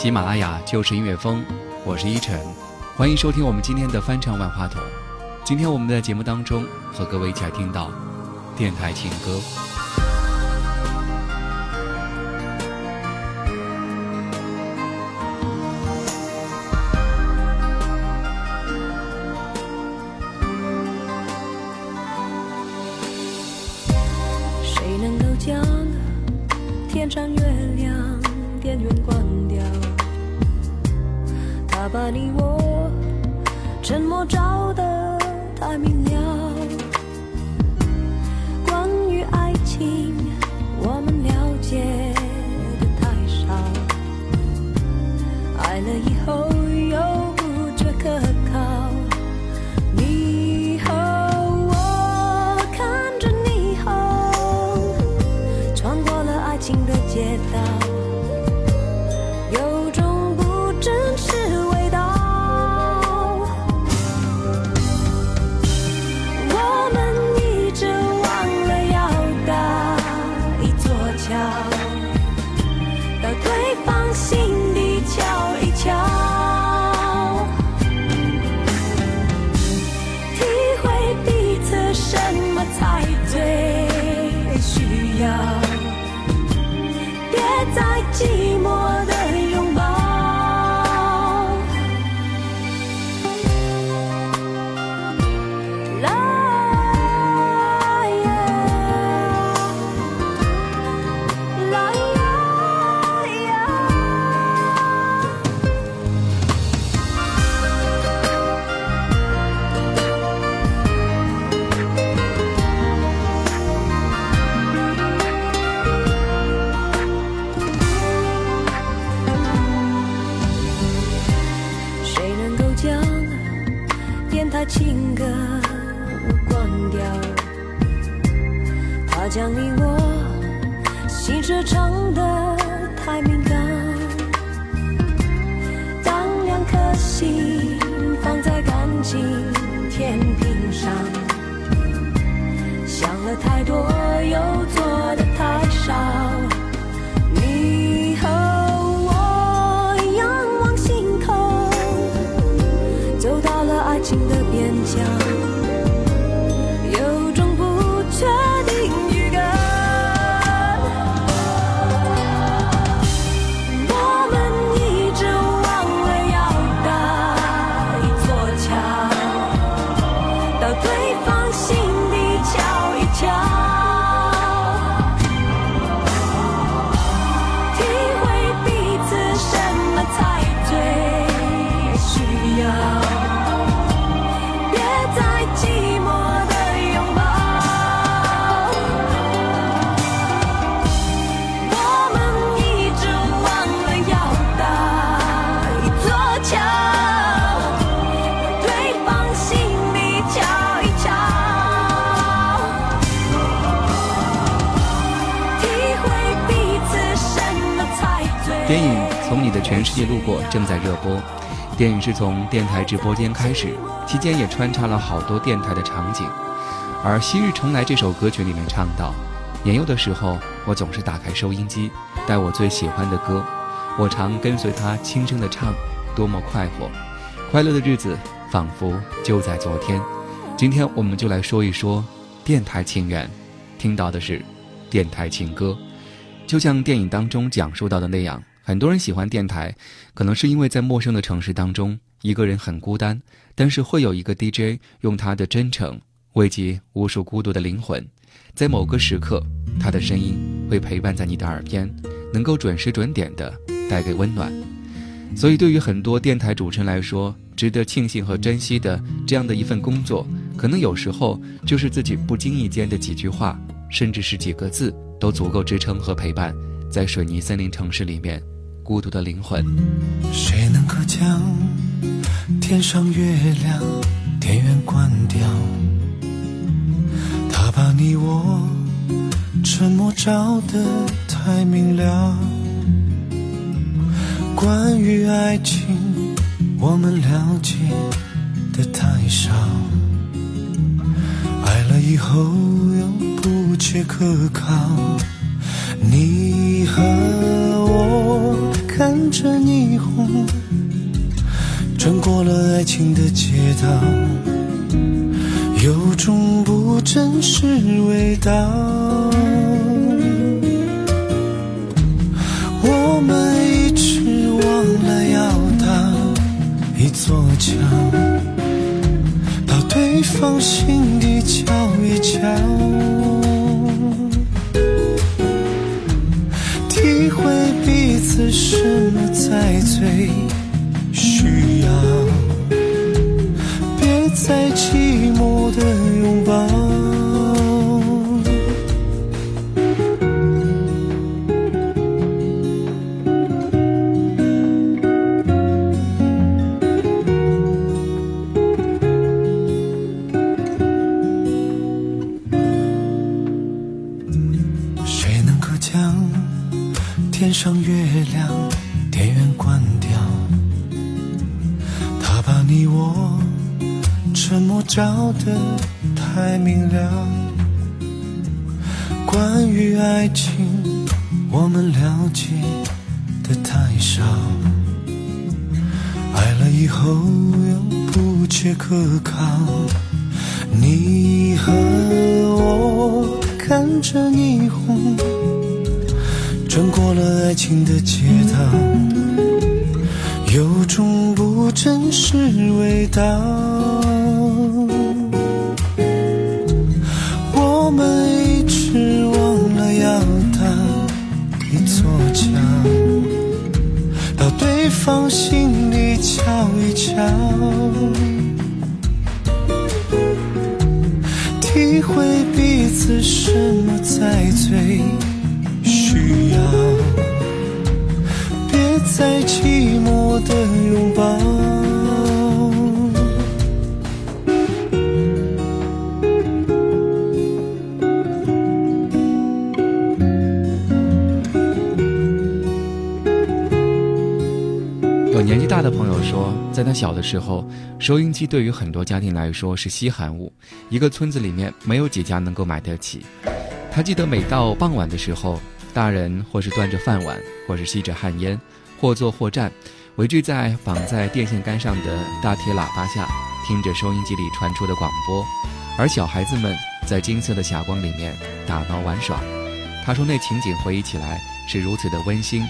喜马拉雅就是音乐风，我是依晨，欢迎收听我们今天的翻唱万花筒。今天我们的节目当中，和各位一起来听到电台情歌。谁能够将天上月亮电源关掉？他把你我沉默照得太明了。关于爱情，我们了解的太少。爱了以后又不觉可靠。你和我看着霓虹，穿过了爱情的街道，在寂寞的情歌关掉？怕将你我心事唱得太敏感。当两颗心放在感情天平上，想了太多，又做的太少。你的全世界路过》正在热播。电影是从电台直播间开始，期间也穿插了好多电台的场景。而《昔日重来》这首歌曲里面唱到：“年幼的时候，我总是打开收音机，带我最喜欢的歌，我常跟随他轻声的唱，多么快活！快乐的日子仿佛就在昨天。”今天我们就来说一说电台情缘，听到的是电台情歌。就像电影当中讲述到的那样，很多人喜欢电台，可能是因为在陌生的城市当中，一个人很孤单，但是会有一个 DJ 用他的真诚慰藉无数孤独的灵魂，在某个时刻，他的声音会陪伴在你的耳边，能够准时准点的带给温暖。所以，对于很多电台主持人来说，值得庆幸和珍惜的这样的一份工作，可能有时候就是自己不经意间的几句话，甚至是几个字，都足够支撑和陪伴在水泥森林城市里面孤独的灵魂。谁能够将天上月亮电源关掉？他把你我沉默照得太明了。关于爱情，我们了解的太少。爱了以后又不切可靠。你和我看着霓虹，穿过了爱情的街道，有种不真实味道。我们一直忘了要搭一座桥，到对方心底瞧一瞧。是什么在醉你我沉默照得太明了。关于爱情，我们了解的太少。爱了以后又不切可靠。你和我看着霓虹，穿过了爱情的街道，有种不真实味道。我们一直忘了要搭一座桥，到对方心里瞧一瞧。体会彼此什么才最需要，再寂寞的拥抱。有年纪大的朋友说，在他小的时候，收音机对于很多家庭来说是稀罕物，一个村子里面没有几家能够买得起。他记得每到傍晚的时候，大人或是端着饭碗，或是吸着旱烟，或坐或站，围聚在绑在电线杆上的大铁喇叭下，听着收音机里传出的广播，而小孩子们在金色的霞光里面打闹玩耍。他说那情景回忆起来是如此的温馨。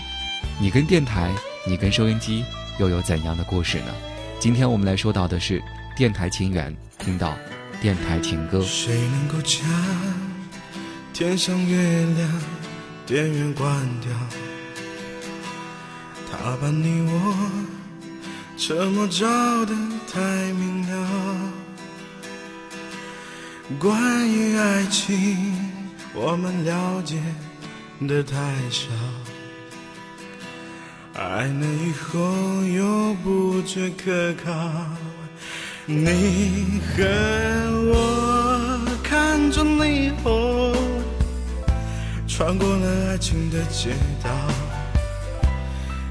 你跟电台，你跟收音机又有怎样的故事呢？今天我们来说到的是电台情缘，听到电台情歌。谁能够将天上月亮电源关掉？他把你我沉默照得太明了。关于爱情，我们了解的太少。爱了以后又不觉可靠。你和我看着霓虹，穿过了爱情的街道，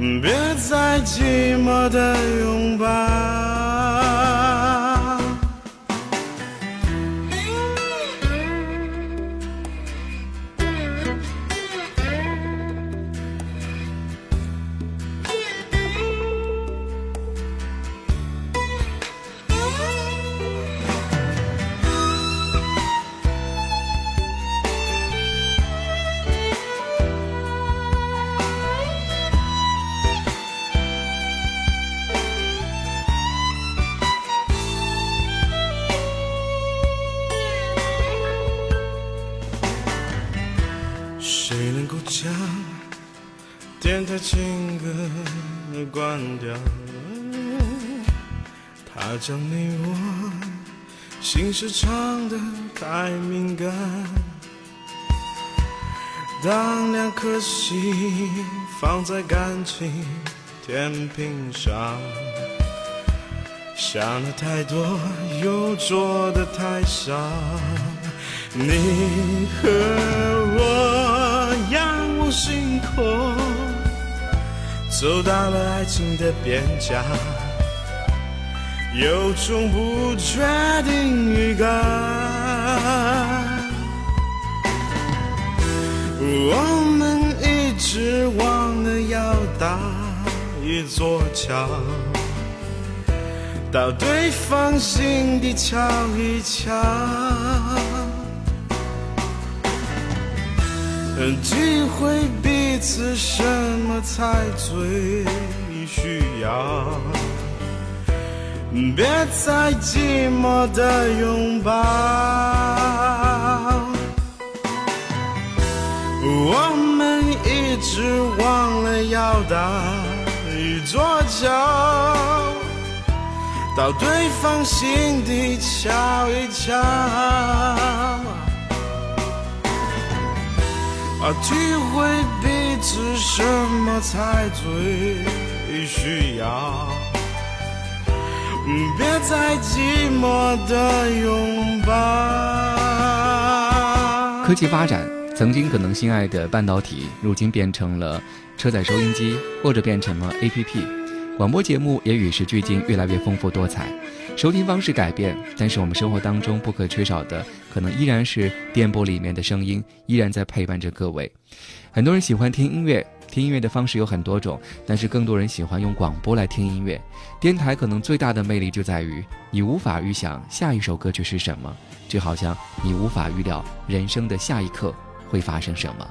别再寂寞的拥抱。电台情歌关掉？他将你我心事唱得太敏感。当两颗心放在感情天平上，想的太多，又做的太少。你和我仰望星空，走到了爱情的边疆，有种不确定预感。我们一直忘了要搭一座桥，到对方心底瞧一瞧。机会比此什么才最需要，别再寂寞的拥抱。我们一直忘了要搭一座桥，到对方心底瞧一瞧。啊，体会彼此什么才最需要，别再寂寞的拥抱。科技发展，曾经可能心爱的半导体，如今变成了车载收音机，或者变成了 APP。广播节目也与时俱进，越来越丰富多彩。收听方式改变，但是我们生活当中不可缺少的，可能依然是电波里面的声音，依然在陪伴着各位。很多人喜欢听音乐，听音乐的方式有很多种，但是更多人喜欢用广播来听音乐。电台可能最大的魅力就在于，你无法预想下一首歌曲是什么，就好像你无法预料人生的下一刻会发生什么。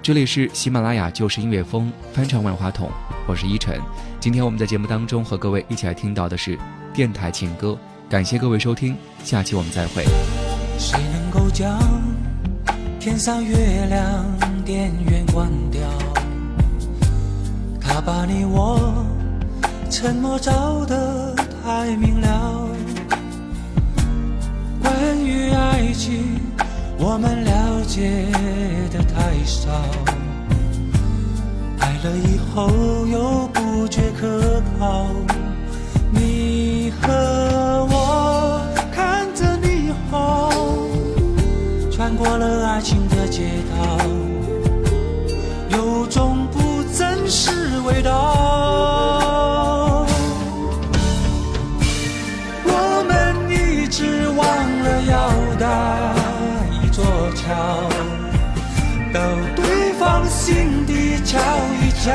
这里是喜马拉雅就是音乐风翻唱万花筒，我是依晨。今天我们在节目当中和各位一起来听到的是电台情歌，感谢各位收听，下期我们再会。谁能够将天上月亮电源关掉？他把你我沉默照得太明了。关于爱情。我们了解的太少，爱了以后又不觉可靠。你和我看着霓虹，穿过了爱情的街道，有种不真实味道。我们一直忘了要搭一座。桥，到对方心底瞧一瞧，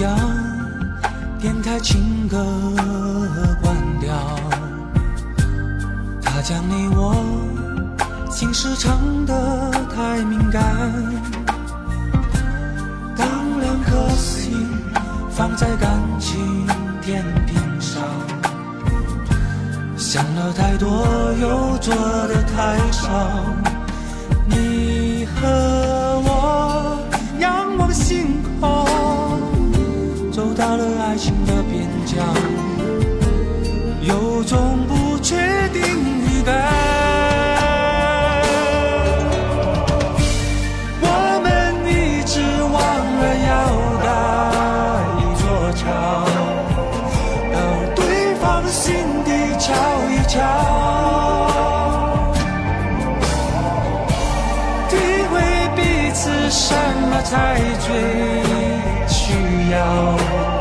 将电台情歌关掉，他将你我心事唱得太敏感。当两颗心放在感情天平上，想了太多又做的太少。才最需要？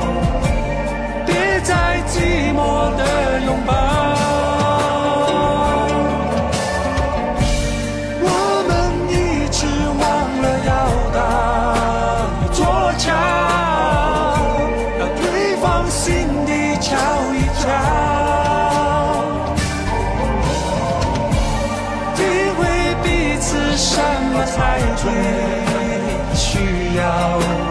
Oh.